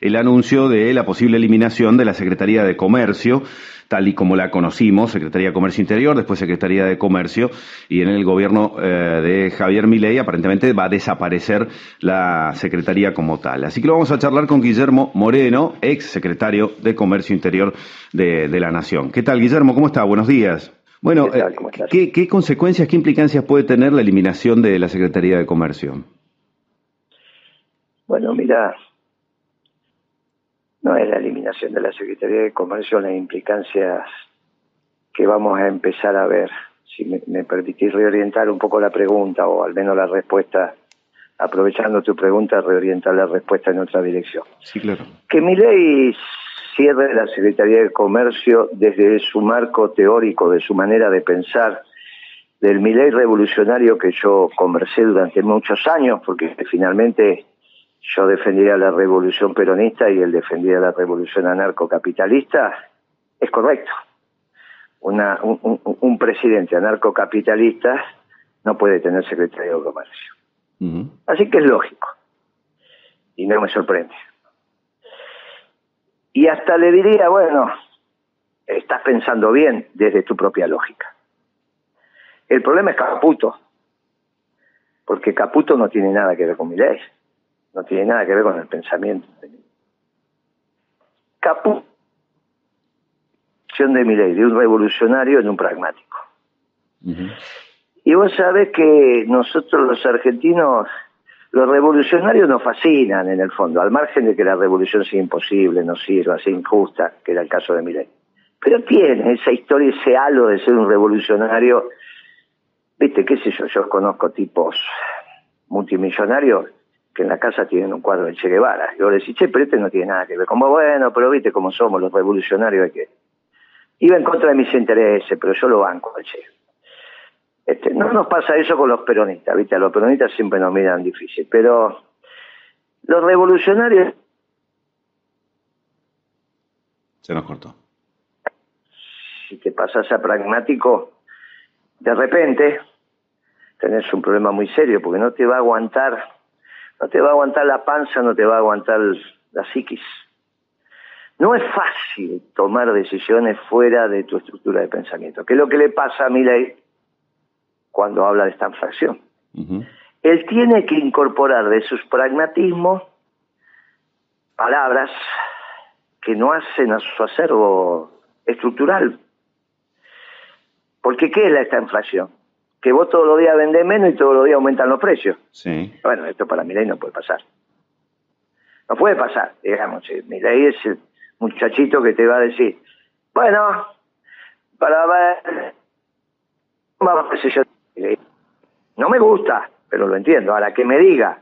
el anuncio de la posible eliminación de la Secretaría de Comercio, tal y como la conocimos, Secretaría de Comercio Interior, después Secretaría de Comercio, y en el gobierno eh, de Javier Milei aparentemente va a desaparecer la Secretaría como tal. Así que lo vamos a charlar con Guillermo Moreno, ex secretario de Comercio Interior de, la Nación. ¿Qué tal, Guillermo? ¿Cómo está? Buenos días. Bueno, ¿qué, ¿qué consecuencias, qué implicancias puede tener la eliminación de la Secretaría de Comercio? Bueno, mira, es la eliminación de la Secretaría de Comercio las implicancias que vamos a empezar a ver. Si me, permitís reorientar un poco la pregunta o al menos la respuesta, aprovechando tu pregunta, reorientar la respuesta en otra dirección. Sí, claro. Que mi ley cierre la Secretaría de Comercio desde su marco teórico, de su manera de pensar, del ley revolucionario que yo conversé durante muchos años, porque finalmente yo defendía la revolución peronista y él defendía la revolución anarcocapitalista, es correcto. Una, un, presidente anarcocapitalista no puede tener secretario de comercio. Así que es lógico. Y no me sorprende. Y hasta le diría, bueno, estás pensando bien desde tu propia lógica. El problema es Caputo, porque Caputo no tiene nada que ver con mi ley no tiene nada que ver con el pensamiento. Capu de mi ley, de un revolucionario en un pragmático. Y vos sabés que nosotros los argentinos, los revolucionarios nos fascinan en el fondo, al margen de que la revolución sea imposible, no sirva, sea injusta, que era el caso de Milei. Pero tiene esa historia, ese halo de ser un revolucionario. Viste, qué sé yo, yo conozco tipos multimillonarios que en la casa tienen un cuadro de Che Guevara. Y vos le decís, che, pero este no tiene nada que ver. Como, bueno, pero viste cómo somos los revolucionarios, hay que... Iba en contra de mis intereses, pero yo lo banco al Che. Este, no nos pasa eso con los peronistas, viste, a los peronistas siempre nos miran difícil, pero los revolucionarios... Se nos cortó. Si te pasas a pragmático, de repente tenés un problema muy serio, porque no te va a aguantar no te va a aguantar la panza, no te va a aguantar la psiquis. No es fácil tomar decisiones fuera de tu estructura de pensamiento, que es lo que le pasa a Milley cuando habla de esta inflación. Él tiene que incorporar de sus pragmatismos palabras que no hacen a su acervo estructural. Porque ¿qué es la esta inflación? Que vos todos los días vendés menos y todos los días aumentan los precios. Sí. Bueno, esto para ley no puede pasar. No puede pasar, digamos. ley es el muchachito que te va a decir, bueno, para ver, vamos a no me gusta, pero lo entiendo. Ahora que me diga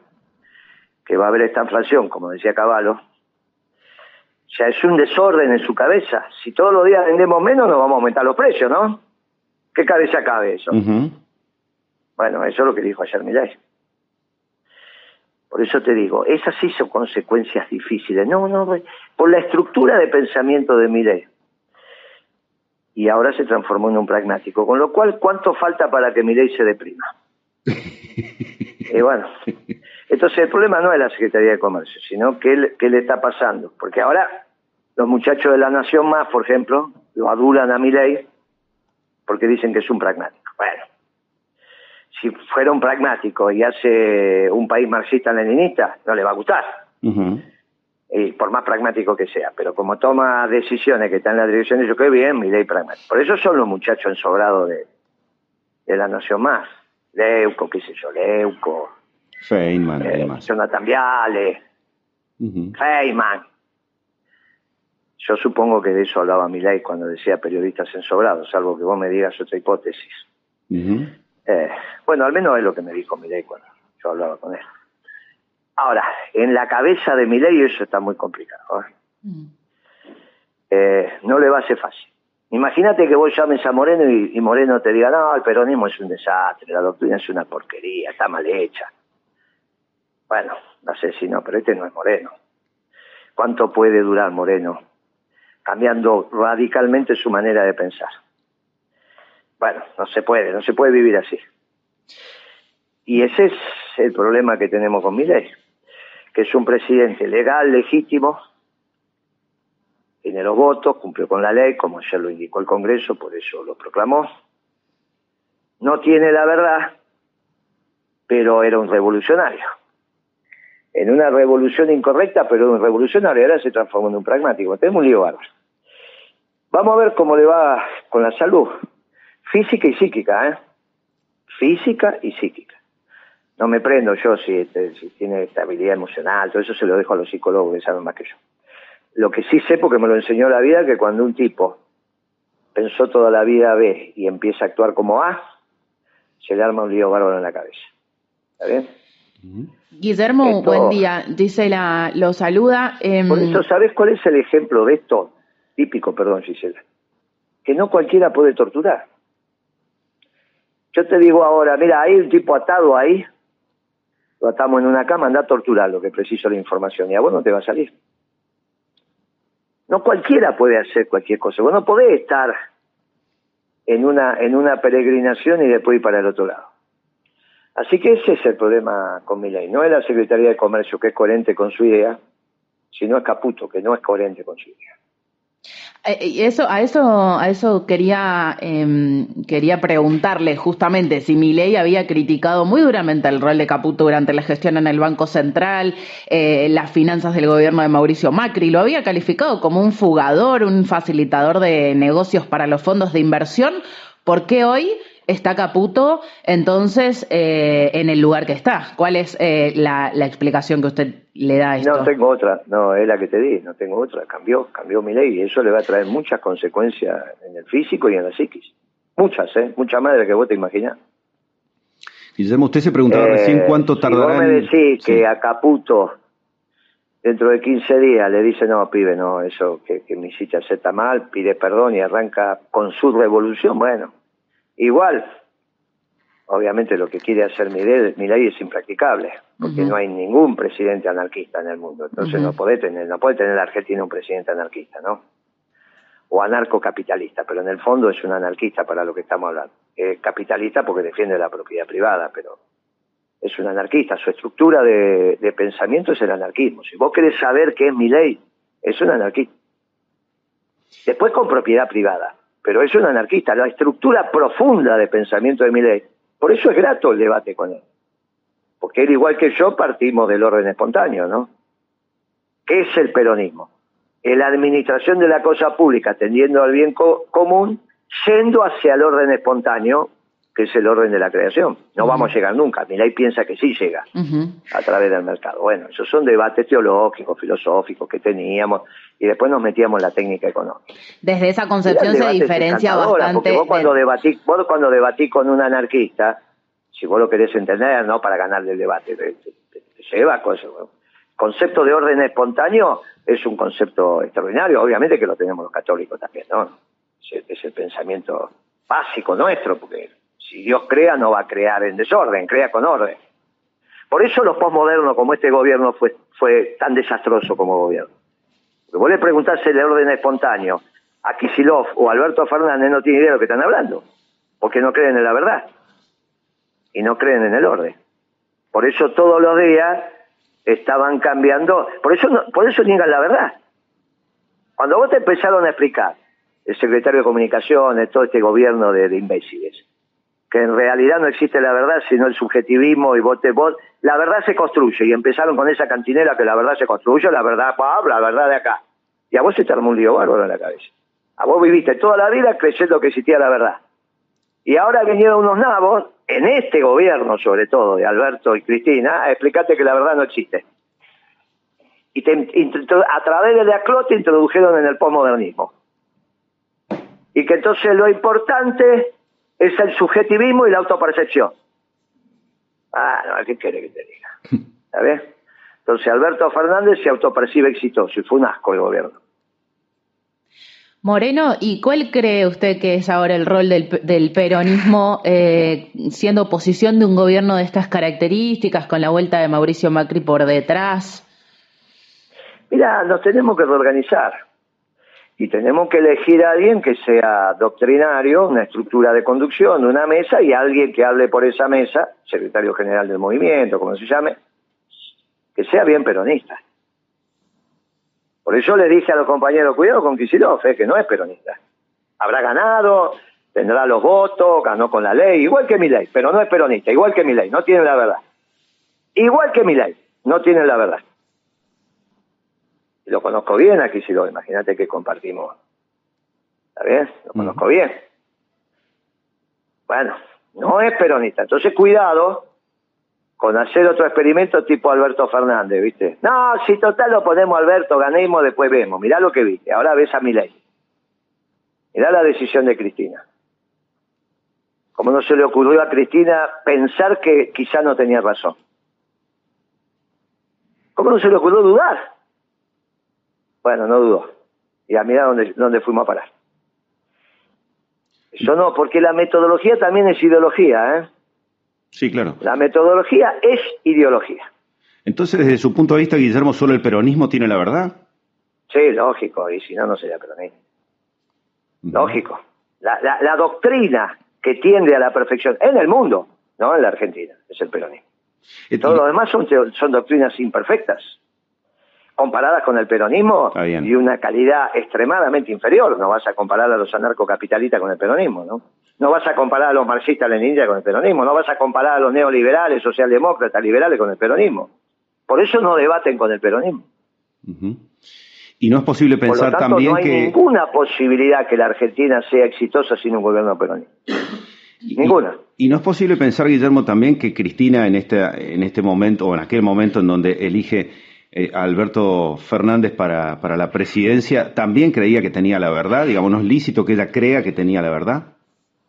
que va a haber esta inflación, como decía Caballo, ya es un desorden en su cabeza. Si todos los días vendemos menos, nos vamos a aumentar los precios, ¿no? ¿Qué cabeza cabe eso? Bueno, eso es lo que dijo ayer Milei. Por eso te digo, esas sí son consecuencias difíciles. No, no, por la estructura de pensamiento de Milei. Y ahora se transformó en un pragmático. Con lo cual, ¿cuánto falta para que Milei se deprima? y bueno, entonces el problema no es la Secretaría de Comercio, sino qué, qué le está pasando. Porque ahora los muchachos de la Nación Más, por ejemplo, lo adulan a Milei porque dicen que es un pragmático. Bueno, si fuera un pragmático y hace un país marxista-leninista, no le va a gustar. y por más pragmático que sea. Pero como toma decisiones que están en la dirección de eso, que bien, mi ley pragmática. Por eso son los muchachos ensobrados de, de la Nación Más. Leuco, qué sé yo, Leuco. Feynman, eh, Jonathan Viale. Feynman. Yo supongo que de eso hablaba ley cuando decía periodistas ensobrados, salvo que vos me digas otra hipótesis. Eh, bueno, al menos es lo que me dijo Milei cuando yo hablaba con él. Ahora, en la cabeza de Milei eso está muy complicado. ¿eh? Mm. Eh, no le va a ser fácil. Imagínate que vos llames a Moreno y, Moreno te diga, no, el peronismo es un desastre, la doctrina es una porquería, está mal hecha. Bueno, no sé si no, pero este no es Moreno. ¿Cuánto puede durar Moreno cambiando radicalmente su manera de pensar? Bueno, no se puede, no se puede vivir así. Y ese es el problema que tenemos con ley. que es un presidente legal, legítimo, tiene los votos, cumplió con la ley, como ya lo indicó el Congreso, por eso lo proclamó. No tiene la verdad, pero era un revolucionario. En una revolución incorrecta, pero un revolucionario, ahora se transformó en un pragmático. Tenemos un lío bárbaro. Vamos a ver cómo le va con la salud, física y psíquica, ¿eh? Física y psíquica. No me prendo yo si, este, si tiene estabilidad emocional, todo eso se lo dejo a los psicólogos que saben más que yo. Lo que sí sé, porque me lo enseñó la vida, que cuando un tipo pensó toda la vida B y empieza a actuar como A, se le arma un lío bárbaro en la cabeza. ¿Está bien? Guillermo, buen día. Gisela lo saluda. Em, por eso, ¿sabes cuál es el ejemplo de esto? Típico, perdón, Gisela. Que no cualquiera puede torturar. Yo te digo ahora, mira, hay un tipo atado ahí, lo atamos en una cama, anda a torturar lo que preciso la información y a vos no te va a salir. No cualquiera puede hacer cualquier cosa. Vos no podés estar en una, en una peregrinación y después ir para el otro lado. Así que ese es el problema con mi ley. No es la Secretaría de Comercio que es coherente con su idea, sino es Caputo, que no es coherente con su idea. Eh, eso, a eso, a eso quería, em, quería preguntarle justamente si Milei había criticado muy duramente el rol de Caputo durante la gestión en el Banco Central, eh, las finanzas del gobierno de Mauricio Macri, lo había calificado como un fugador, un facilitador de negocios para los fondos de inversión. ¿Por qué hoy está Caputo entonces eh, en el lugar que está? ¿Cuál es eh, la, explicación que usted le da a esto? No tengo otra, no, es la que te di, no tengo otra. Cambió, cambió mi ley y eso le va a traer muchas consecuencias en el físico y en la psiquis. Muchas, ¿eh? Muchas más de las que vos te imaginás. Guillermo, usted se preguntaba recién eh, cuánto tardará si vos me decís que a Caputo dentro de 15 días le dice, no, pibe, no, eso que, que mi sitio se está mal, pide perdón y arranca con su revolución, bueno, Igual, obviamente lo que quiere hacer mi ley es impracticable, porque no hay ningún presidente anarquista en el mundo. Entonces no puede tener, no puede tener la Argentina un presidente anarquista, ¿no? O anarcocapitalista, pero en el fondo es un anarquista para lo que estamos hablando. Es capitalista porque defiende la propiedad privada, pero es un anarquista. Su estructura de, de pensamiento es el anarquismo. Si vos querés saber qué es mi ley, es un anarquista. Después con propiedad privada pero es un anarquista, la estructura profunda de pensamiento de Milley. Por eso es grato el debate con él. Porque él, igual que yo, partimos del orden espontáneo, ¿no? ¿Qué es el peronismo? La administración de la cosa pública tendiendo al bien común, yendo hacia el orden espontáneo, que es el orden de la creación. No vamos a llegar nunca. Milay piensa que sí llega a través del mercado. Bueno, esos son debates teológicos, filosóficos que teníamos y después nos metíamos en la técnica económica. Desde esa concepción se diferencia bastante. vos cuando, debatís, vos cuando debatís con un anarquista, si vos lo querés entender, no para ganarle el debate, te, lleva cosas. Concepto de orden espontáneo es un concepto extraordinario, obviamente que lo tenemos los católicos también, ¿no? es el pensamiento básico nuestro, porque si Dios crea, no va a crear en desorden, crea con orden. Por eso los postmodernos, como este gobierno, fue, fue tan desastroso como gobierno. Vos le preguntás el orden espontáneo a Kisilov o Alberto Fernández, no tiene idea de lo que están hablando, porque no creen en la verdad y no creen en el orden. Por eso todos los días estaban cambiando, por eso, por eso niegan la verdad. Cuando vos te empezaron a explicar, el secretario de Comunicaciones, todo este gobierno de imbéciles, que en realidad no existe la verdad, sino el subjetivismo y vote vos. La verdad se construye y empezaron con esa cantinera que la verdad se construye, la verdad la verdad de acá. Y a vos se te armó un lío bárbaro en la cabeza. A vos viviste toda la vida creyendo que existía la verdad. Y ahora vinieron unos nabos, en este gobierno sobre todo, de Alberto y Cristina, a explicarte que la verdad no existe. Y a través de la te introdujeron en el postmodernismo. Y que entonces lo importante es el subjetivismo y la autopercepción. Ah, no, ¿qué quiere que te diga? ¿Sabes? Entonces Alberto Fernández se autopercibe exitoso y fue un asco el gobierno. Moreno, ¿y cuál cree usted que es ahora el rol del, peronismo eh, siendo oposición de un gobierno de estas características, con la vuelta de Mauricio Macri por detrás? Mira, nos tenemos que reorganizar y tenemos que elegir a alguien que sea doctrinario, una estructura de conducción, una mesa y alguien que hable por esa mesa, secretario general del movimiento, como se llame, que sea bien peronista. Por eso le dije a los compañeros, cuidado con Kicillof, eh, que no es peronista. Habrá ganado, tendrá los votos, ganó con la ley, igual que mi ley, pero no es peronista, igual que mi ley, no tiene la verdad. Igual que mi ley, no tiene la verdad. Y lo conozco bien aquí, si lo imagínate que compartimos. ¿Está bien? Lo conozco bien. Bueno, no es peronista. Entonces, cuidado con hacer otro experimento tipo Alberto Fernández, ¿viste? No, si total lo ponemos Alberto, ganemos, después vemos. Mirá lo que viste. Ahora ves a mi ley. Mirá la decisión de Cristina. Como no se le ocurrió a Cristina pensar que quizá no tenía razón. ¿Cómo no se le ocurrió dudar? Bueno, no dudó. Y a mirar dónde, dónde fuimos a parar. Eso no, porque la metodología también es ideología, ¿eh? Sí, claro. La metodología es ideología. Entonces, desde su punto de vista, Guillermo, ¿solo el peronismo tiene la verdad? Sí, lógico, y si no, no sería peronismo. Lógico. La, la, doctrina que tiende a la perfección en el mundo, no en la Argentina, es el peronismo. Todo lo demás son, son doctrinas imperfectas comparadas con el peronismo y una calidad extremadamente inferior. No vas a comparar a los anarcocapitalistas con el peronismo, ¿no? No vas a comparar a los marxistas-leninistas con el peronismo, no vas a comparar a los neoliberales, socialdemócratas, liberales con el peronismo. Por eso no debaten con el peronismo. Y no es posible pensar Por lo tanto, también no hay ninguna posibilidad que la Argentina sea exitosa sin un gobierno peronista. Ninguna. Y, no es posible pensar, Guillermo, también que Cristina en este, en este momento, o en aquel momento en donde elige eh, Alberto Fernández para, para la presidencia, también creía que tenía la verdad, digamos, ¿no es lícito que ella crea que tenía la verdad?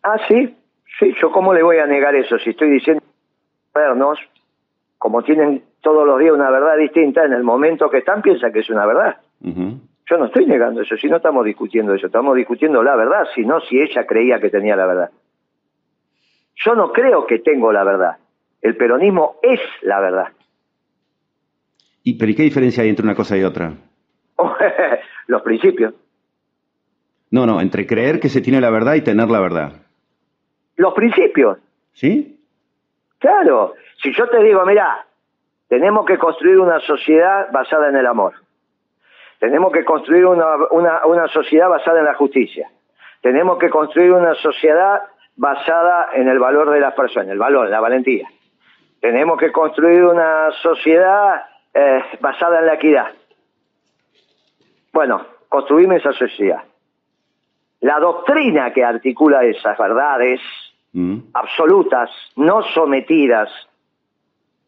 Ah, sí, sí, yo cómo le voy a negar eso si estoy diciendo vernos, como tienen todos los días una verdad distinta, en el momento que están piensan que es una verdad. Yo no estoy negando eso, si no estamos discutiendo eso, estamos discutiendo la verdad, sino si ella creía que tenía la verdad. Yo no creo que tengo la verdad. El peronismo es la verdad. ¿Y pero qué diferencia hay entre una cosa y otra? Los principios. No, no, entre creer que se tiene la verdad y tener la verdad. Los principios. ¿Sí? Claro. Si yo te digo, mira, tenemos que construir una sociedad basada en el amor. Tenemos que construir una, una, una sociedad basada en la justicia. Tenemos que construir una sociedad basada en el valor de las personas, el valor, la valentía. Tenemos que construir una sociedad eh, basada en la equidad. Bueno, construimos esa sociedad. La doctrina que articula esas verdades mm. absolutas, no sometidas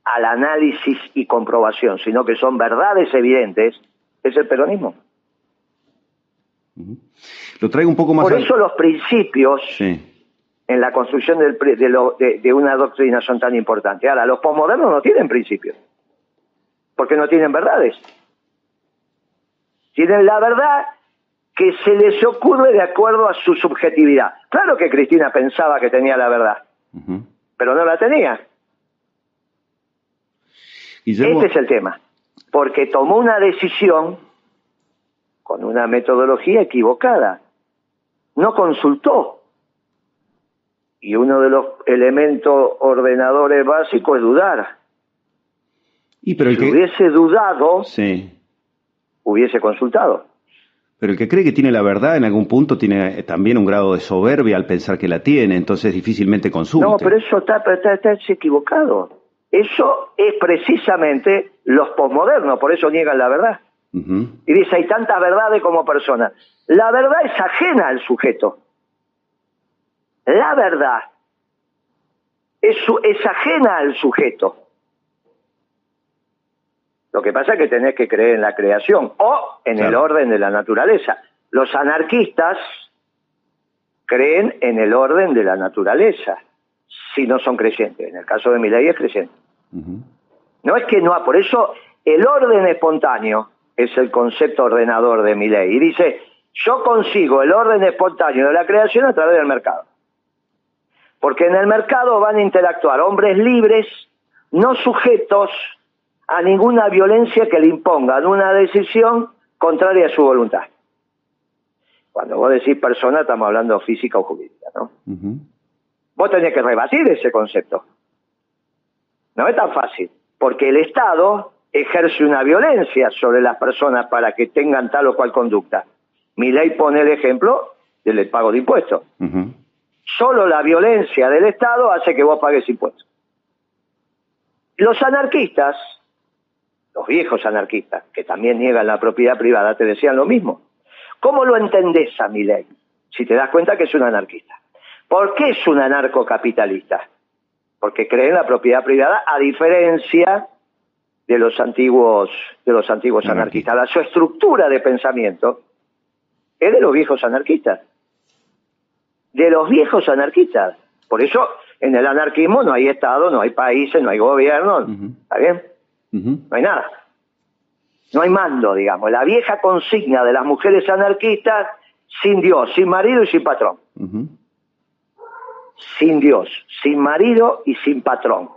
al análisis y comprobación, sino que son verdades evidentes, es el peronismo. Lo traigo un poco más. Por eso los principios en la construcción de, de, una doctrina son tan importantes. Ahora, los posmodernos no tienen principios porque no tienen verdades. Tienen la verdad que se les ocurre de acuerdo a su subjetividad. Claro que Cristina pensaba que tenía la verdad, pero no la tenía. Este es el tema, porque tomó una decisión con una metodología equivocada, no consultó. Y uno de los elementos ordenadores básicos es dudar. Y pero el si que... hubiese dudado, sí. hubiese consultado. Pero el que cree que tiene la verdad en algún punto tiene también un grado de soberbia al pensar que la tiene, entonces difícilmente consulta. No, pero eso está, está, equivocado. Eso es precisamente los posmodernos, por eso niegan la verdad. Y dice, hay tantas verdades como personas. La verdad es ajena al sujeto. La verdad es, es ajena al sujeto. Lo que pasa es que tenés que creer en la creación o en el orden de la naturaleza. Los anarquistas creen en el orden de la naturaleza, si no son creyentes. En el caso de mi ley es creyente. No es que no, por eso el orden espontáneo es el concepto ordenador de mi ley. Y dice, yo consigo el orden espontáneo de la creación a través del mercado. Porque en el mercado van a interactuar hombres libres, no sujetos a ninguna violencia que le impongan una decisión contraria a su voluntad. Cuando vos decís persona, estamos hablando física o jurídica, ¿no? Vos tenés que rebatir ese concepto. No es tan fácil, porque el Estado ejerce una violencia sobre las personas para que tengan tal o cual conducta. Mi ley pone el ejemplo del pago de impuestos. Solo la violencia del Estado hace que vos pagues impuestos. Los anarquistas, los viejos anarquistas, que también niegan la propiedad privada, te decían lo mismo. ¿Cómo lo entendés a mi ley? Si te das cuenta que es un anarquista. ¿Por qué es un anarcocapitalista? Porque cree en la propiedad privada, a diferencia de los antiguos, de los antiguos anarquistas. La, su estructura de pensamiento es de los viejos anarquistas. De los viejos anarquistas. Por eso en el anarquismo no hay Estado, no hay países, no hay gobierno. ¿Está bien? No hay nada. No hay mando, digamos. La vieja consigna de las mujeres anarquistas, sin Dios, sin marido y sin patrón. Sin Dios, sin marido y sin patrón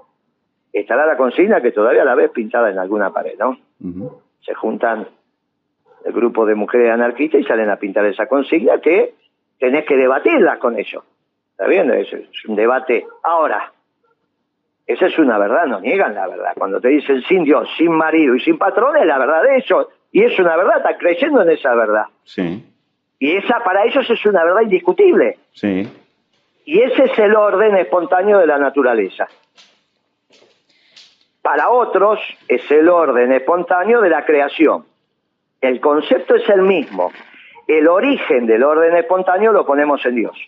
estará la consigna que todavía la ves pintada en alguna pared, ¿no? Se juntan el grupo de mujeres anarquistas y salen a pintar esa consigna que tenés que debatirla con ellos. ¿Está bien? Es, un debate. Ahora, esa es una verdad, no niegan la verdad. Cuando te dicen sin Dios, sin marido y sin patrón, es la verdad de ellos. Y es una verdad, están creyendo en esa verdad. Sí. Y esa para ellos es una verdad indiscutible. Sí. Y ese es el orden espontáneo de la naturaleza. Para otros es el orden espontáneo de la creación. El concepto es el mismo. El origen del orden espontáneo lo ponemos en Dios.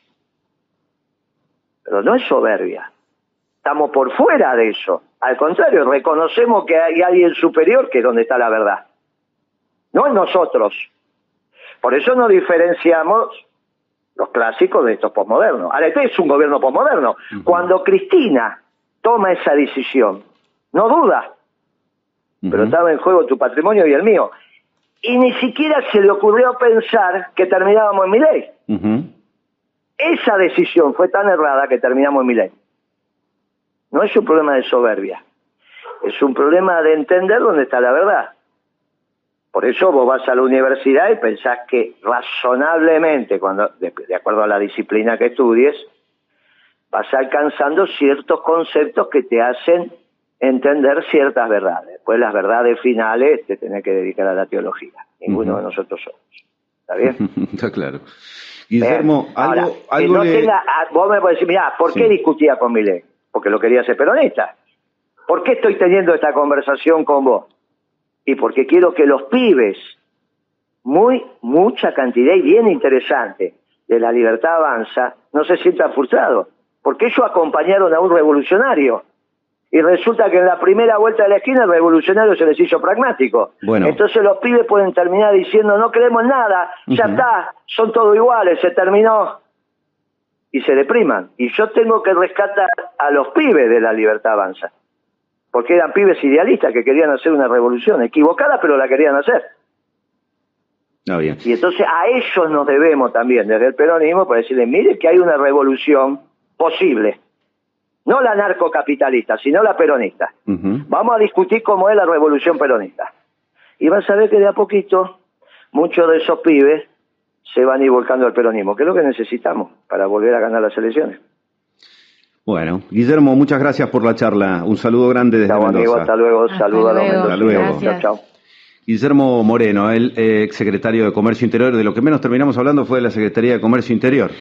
Pero no es soberbia. Estamos por fuera de eso. Al contrario, reconocemos que hay alguien superior que es donde está la verdad. No en nosotros. Por eso no diferenciamos los clásicos de estos posmodernos. Ahora, este es un gobierno posmoderno. Cuando Cristina toma esa decisión, no duda. Pero estaba en juego tu patrimonio y el mío. Y ni siquiera se le ocurrió pensar que terminábamos en mi ley. Esa decisión fue tan errada que terminamos en mi ley. No es un problema de soberbia. Es un problema de entender dónde está la verdad. Por eso vos vas a la universidad y pensás que razonablemente, cuando, de acuerdo a la disciplina que estudies, vas alcanzando ciertos conceptos que te hacen entender ciertas verdades. Pues las verdades finales te tenés que dedicar a la teología. Ninguno de nosotros somos. ¿Está bien? Está claro. Guillermo, algo, ah, vos me podés decir, mira, ¿por qué discutía con ley? Porque lo quería ser peronista. ¿Por qué estoy teniendo esta conversación con vos? Y porque quiero que los pibes, muy, mucha cantidad y bien interesante, de la libertad avanza, no se sientan frustrados. Porque ellos acompañaron a un revolucionario y resulta que en la primera vuelta de la esquina el revolucionario se les hizo pragmático. Entonces los pibes pueden terminar diciendo no creemos en nada, ya está, son todos iguales, se terminó. Y se depriman. Y yo tengo que rescatar a los pibes de la libertad avanza. Porque eran pibes idealistas que querían hacer una revolución, equivocada, pero la querían hacer. bien. Y entonces a ellos nos debemos también, desde el peronismo, para decirles, mire que hay una revolución posible no la narcocapitalista, sino la peronista. Vamos a discutir cómo es la revolución peronista. Y vas a ver que de a poquito muchos de esos pibes se van a ir volcando al peronismo, que es lo que necesitamos para volver a ganar las elecciones. Bueno, Guillermo, muchas gracias por la charla. Un saludo grande desde chao, Amigo, hasta luego. Saludos a los Hasta luego. Chao, chao. Guillermo Moreno, el ex secretario de Comercio Interior. De lo que menos terminamos hablando fue de la Secretaría de Comercio Interior.